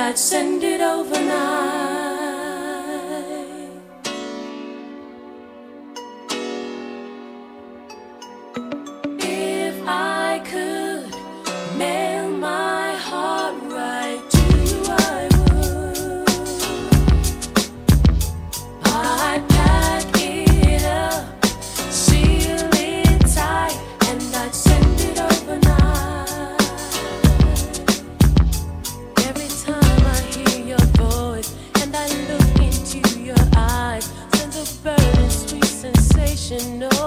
I'd send it overnight. should know.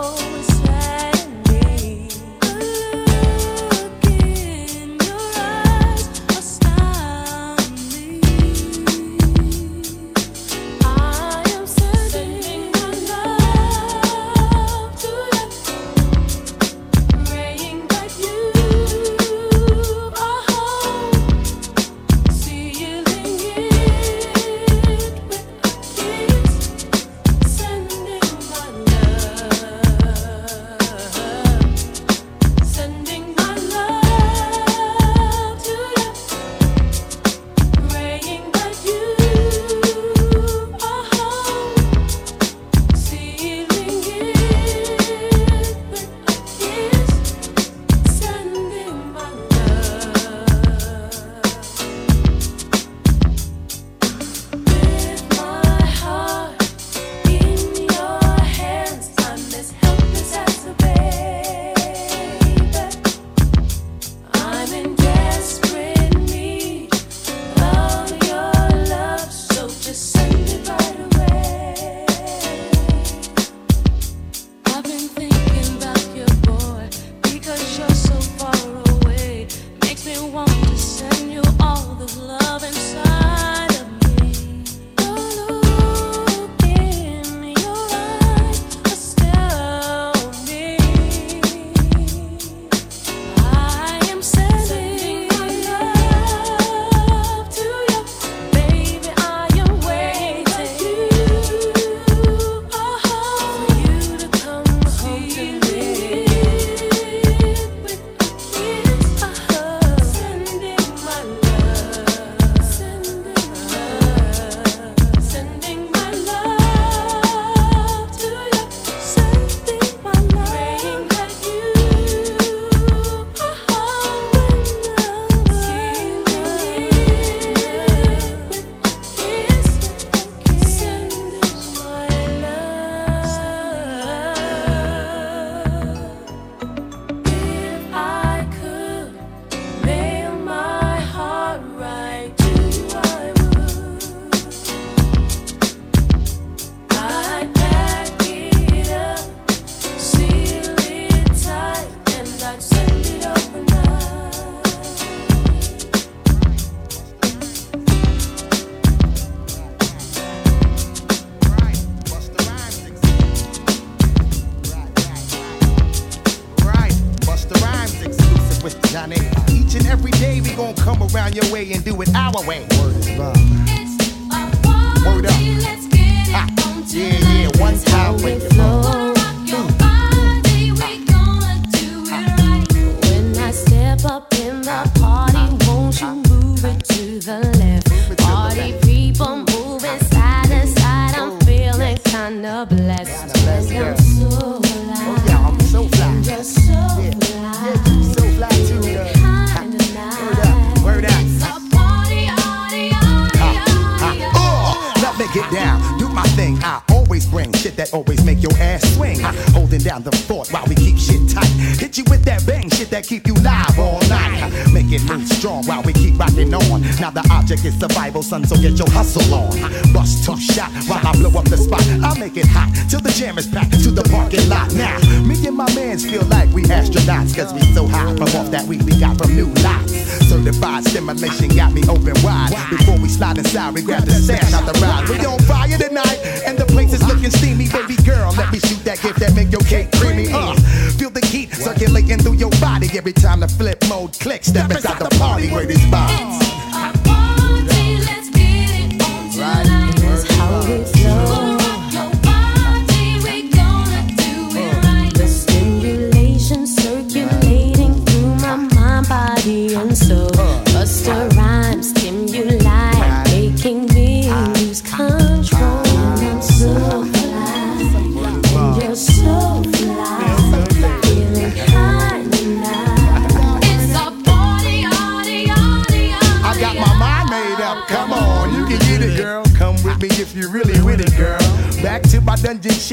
me open wide. Before we slide inside, we grab the sand out the ride. We on fire tonight, and the place is looking steamy. Baby girl, let me shoot that gift that make your cake creamy. Uh, feel the heat circulating through your body every time the flip mode clicks. Step inside the party where this vibe.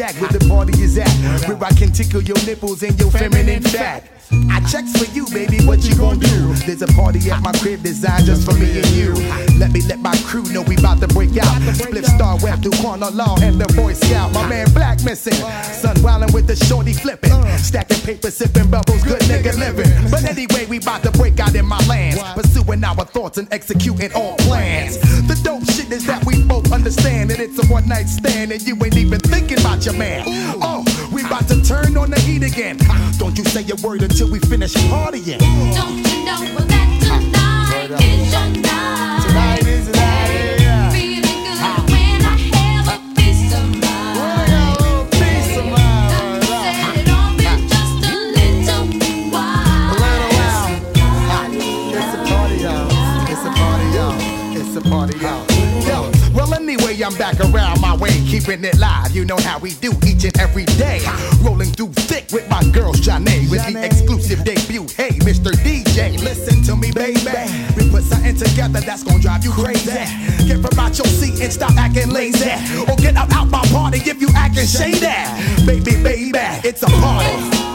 Shack where the party is at. Where I can tickle your nipples and your feminine fat. I checks for you, baby, what you gon' do? There's a party at my crib designed just for me and you. Let me let my crew know we bout to break out. Split star web through corner law and the Boy Scout. My man Black missing. Sun wildin' with the shorty flipping. Stacking paper, sipping bubbles, good nigga living. But anyway, we bout to break out in my lands. Pursuing our thoughts and executing all plans. The dope understand that it's a one night stand and you ain't even thinking about your man. Oh, we bout to turn on the heat again. Ah, don't you say a word until we finish partying. Don't you know that back around my way, keeping it live. You know how we do each and every day. Rolling through thick with my girl, Zhane, with the exclusive debut. Hey, Mr. DJ, listen to me, baby. We put something together that's gonna drive you crazy. Get from out your seat and stop acting lazy. Or get up out my party if you acting shady. Baby, baby, it's. A party,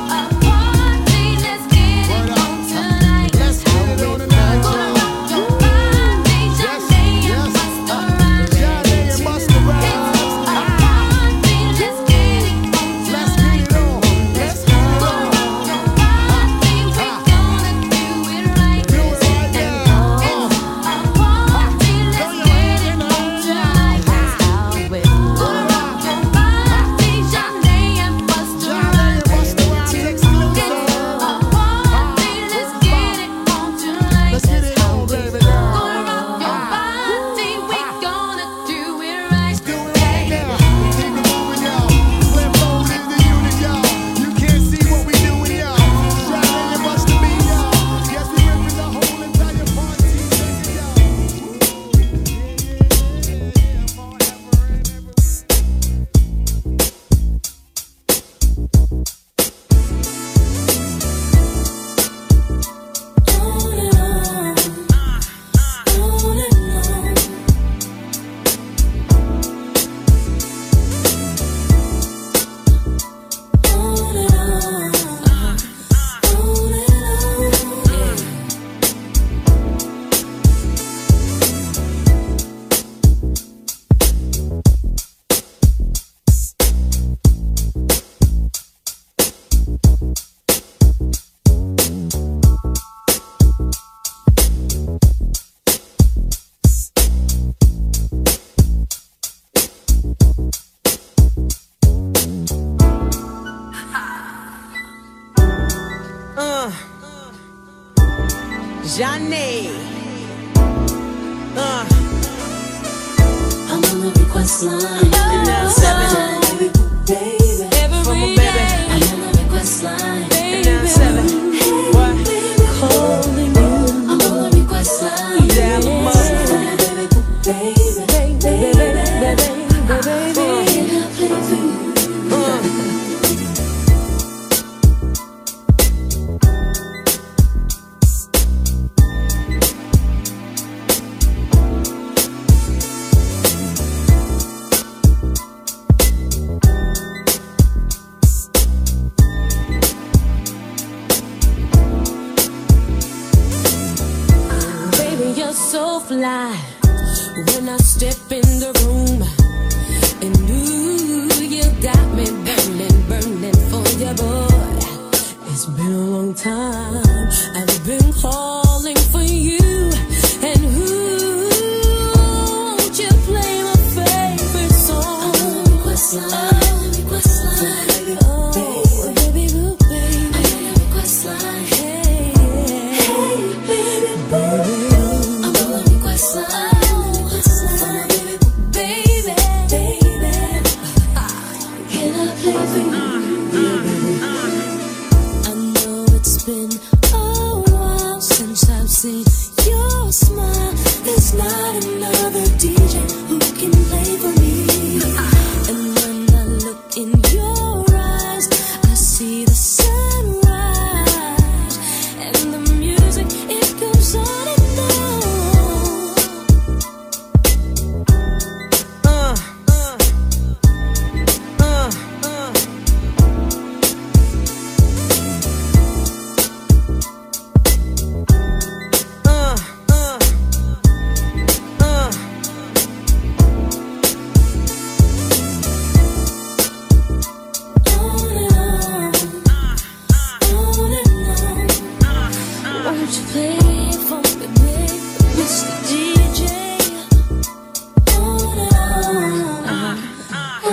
so fly. When I step in the room, and ooh, you got me burning, burning for you, boy. It's been a long time.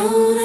down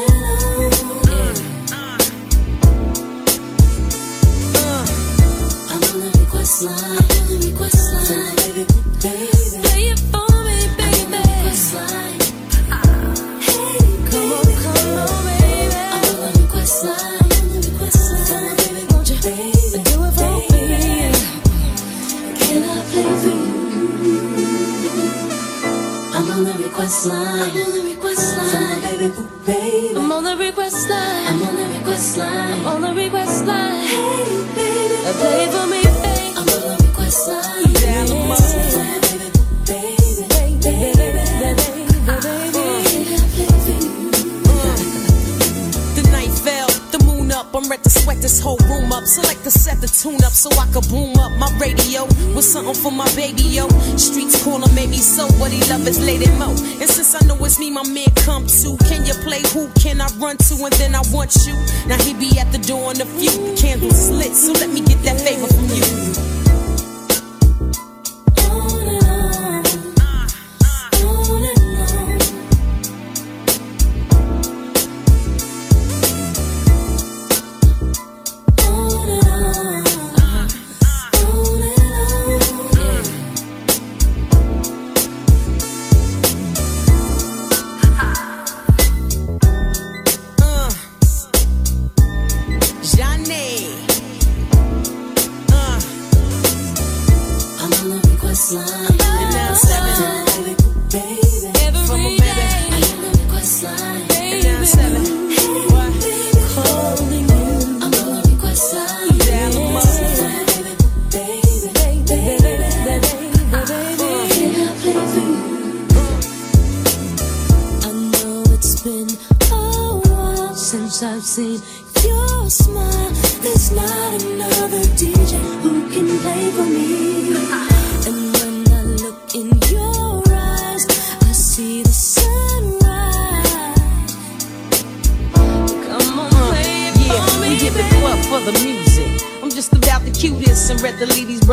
slime.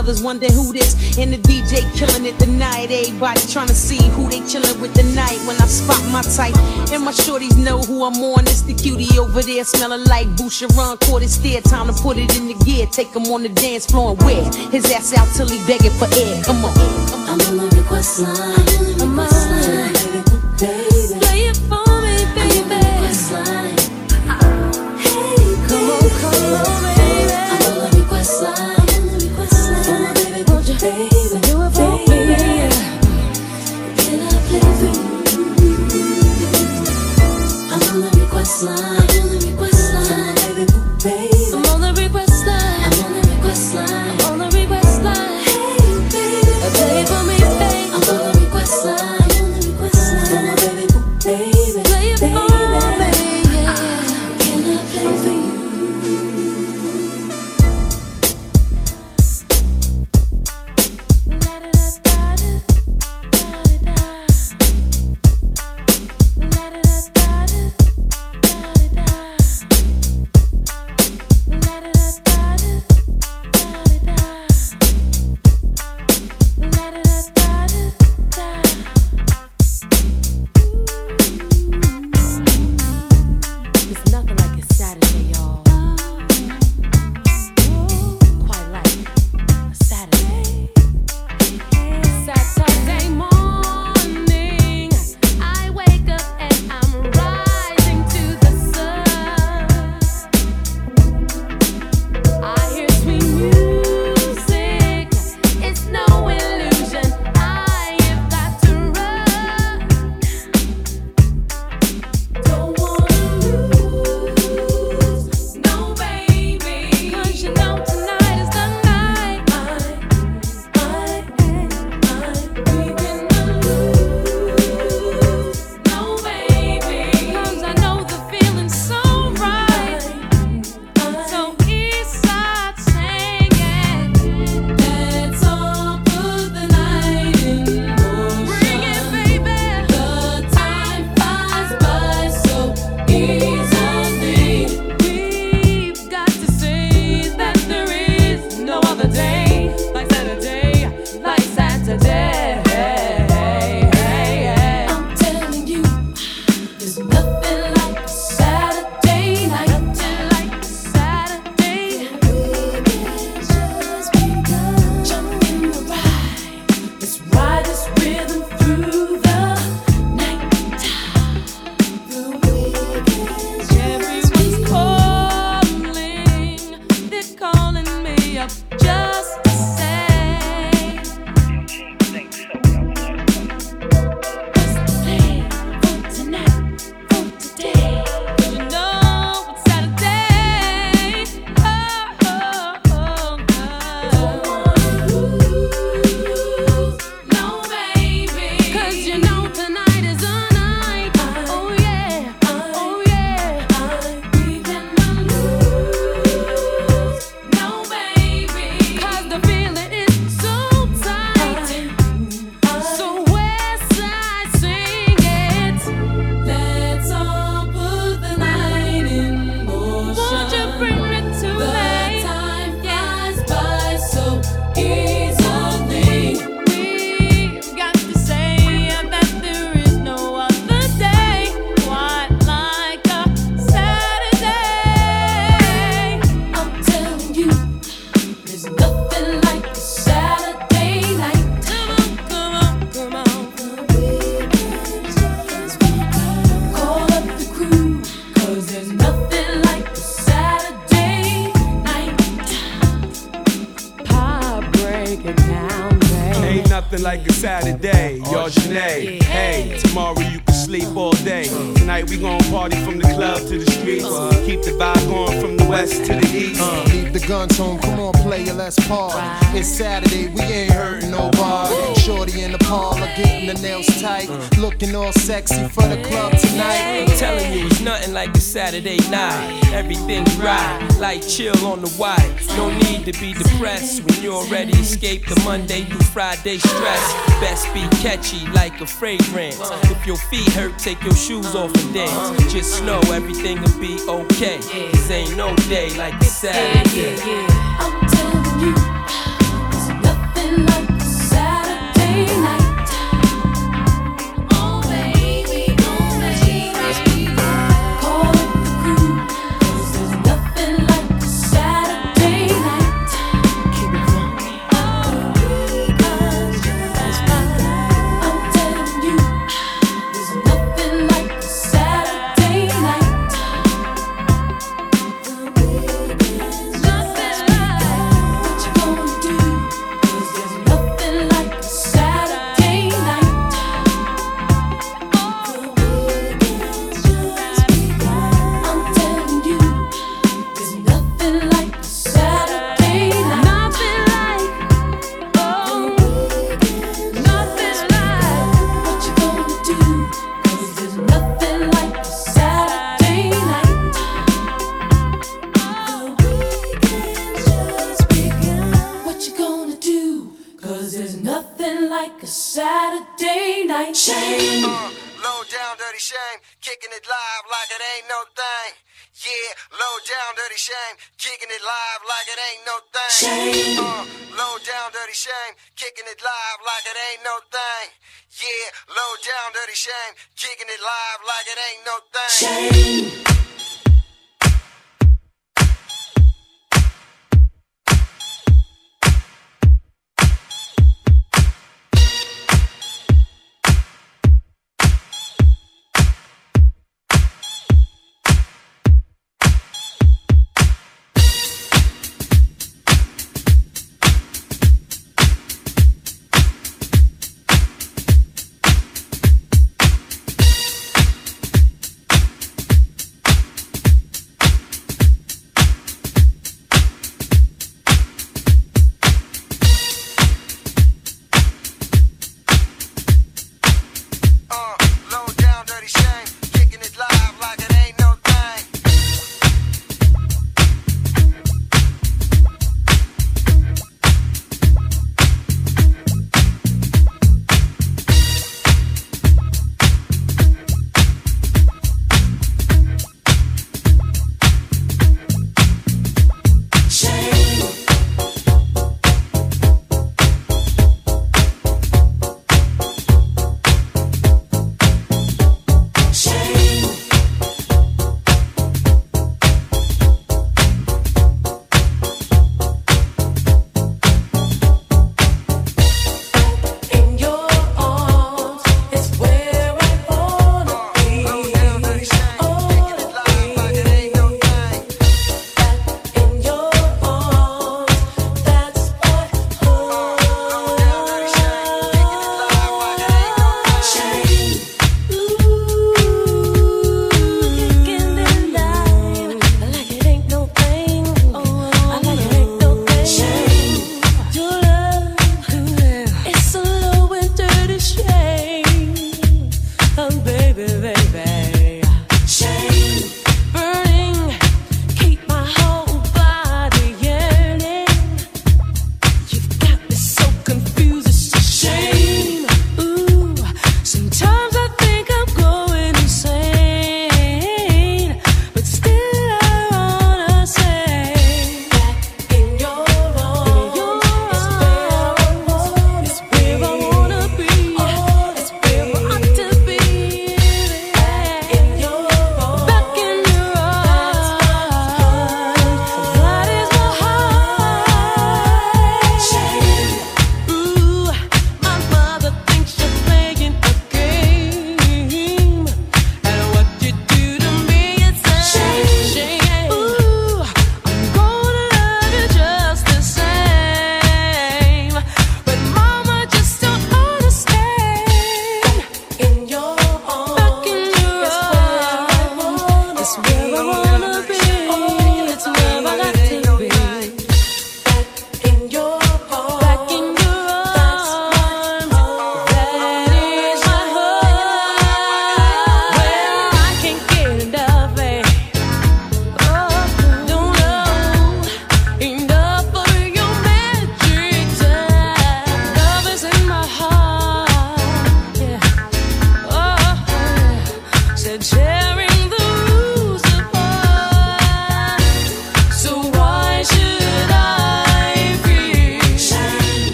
brothers wonder who this. And the DJ killing it tonight. Everybody trying to see who they chilling with tonight. When I spot my type, and my shorties know who I'm on. It's the cutie over there, smelling like Boucheron. Caught his stare, time to put it in the gear. Take him on the dance floor and wear his ass out till he begging for air. Come on. I'm on the request line. I'm on the request line. Come on, player, let's party. It's Saturday, we ain't getting the nails tight. Looking all sexy for the club tonight. I'm telling you, it's nothing like a Saturday night. Everything's right, like chill on the white. No need to be depressed when you already escaped the Monday through Friday stress. Best be catchy like a fragrance. If your feet hurt, take your shoes off and dance. Just know everything will be okay. Cause ain't no day like a Saturday. I'm telling you, down, dirty shame, kicking it live like it ain't no thing. Shame.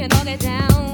can all get down.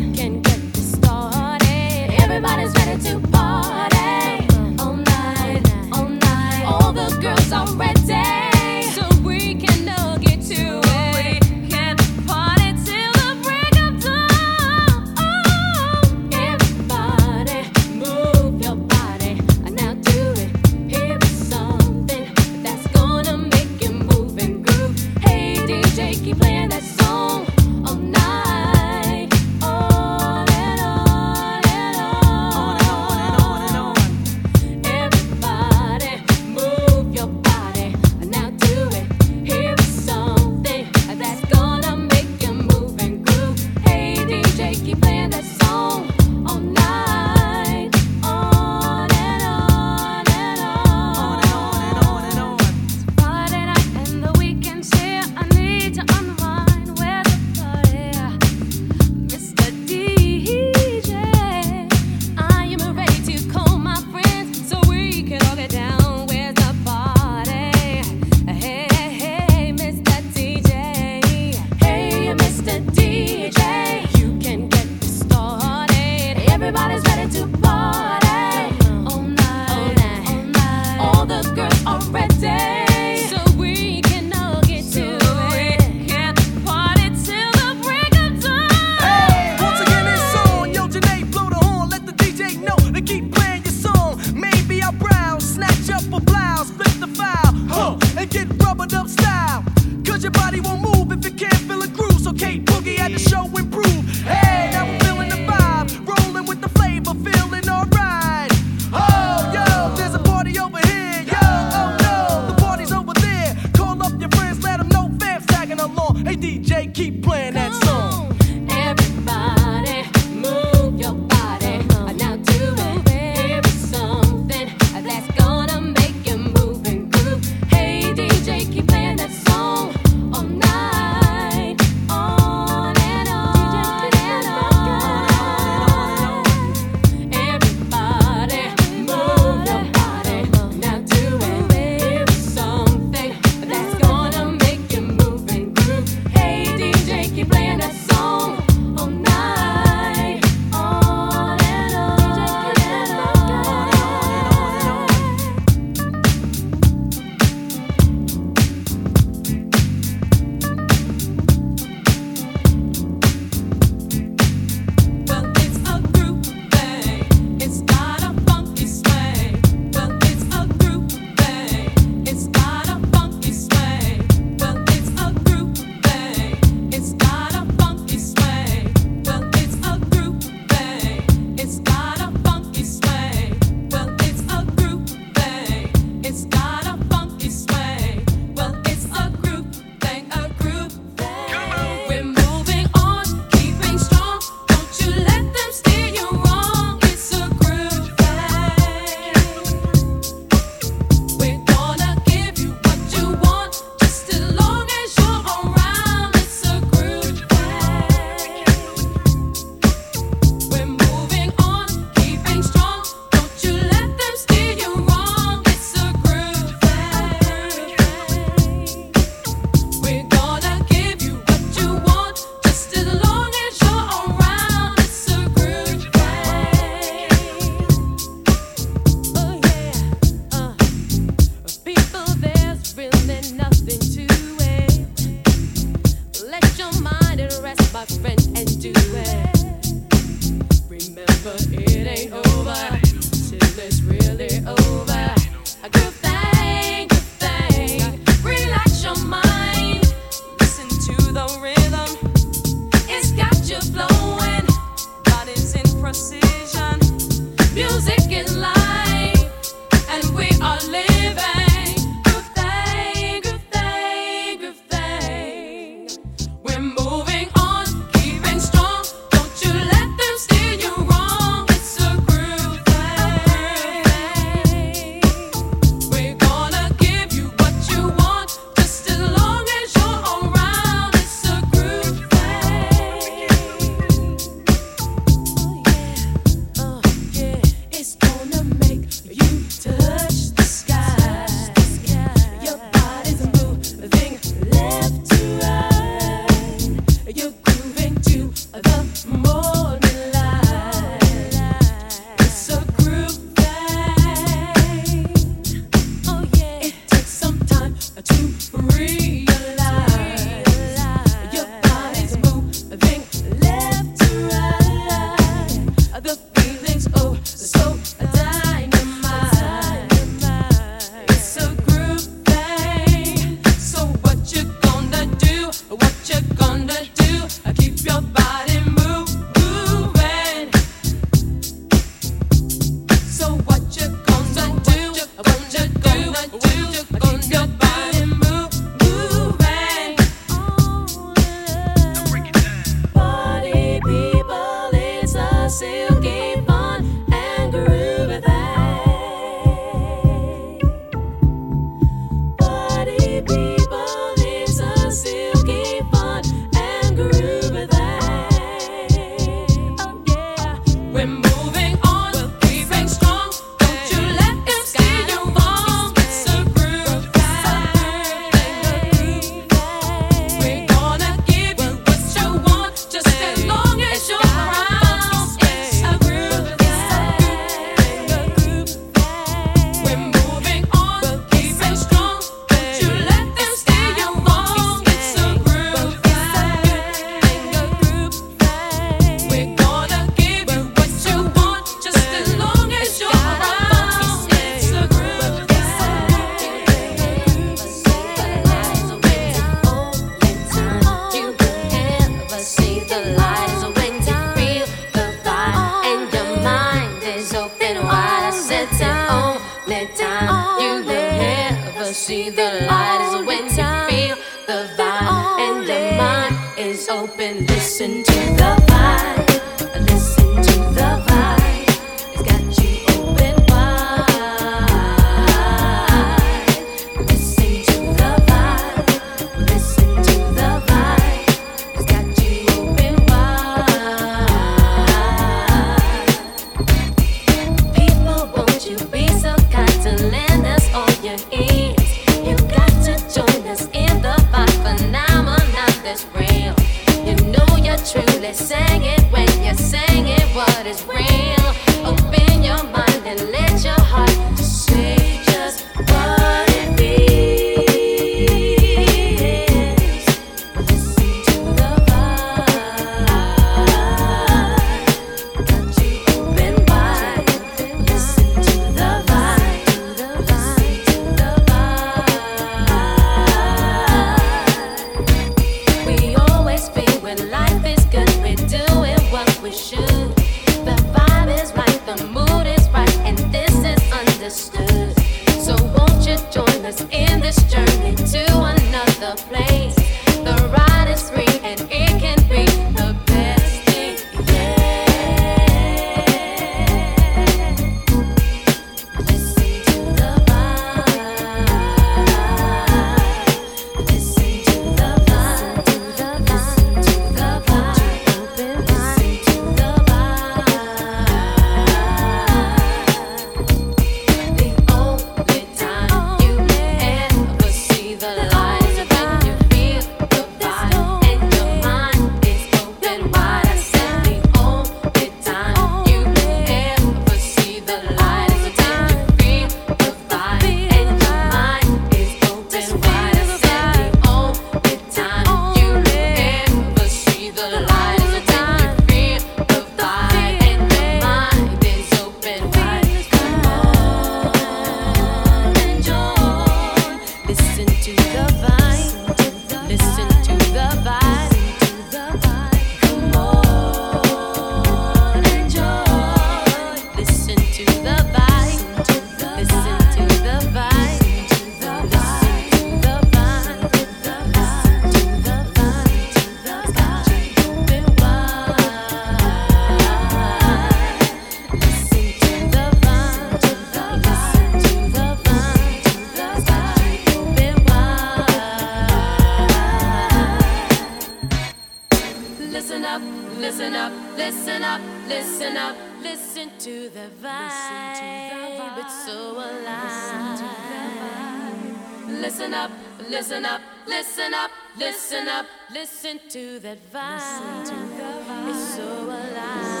Listen up, listen up, listen up, listen up, listen to that vibe. It's so alive.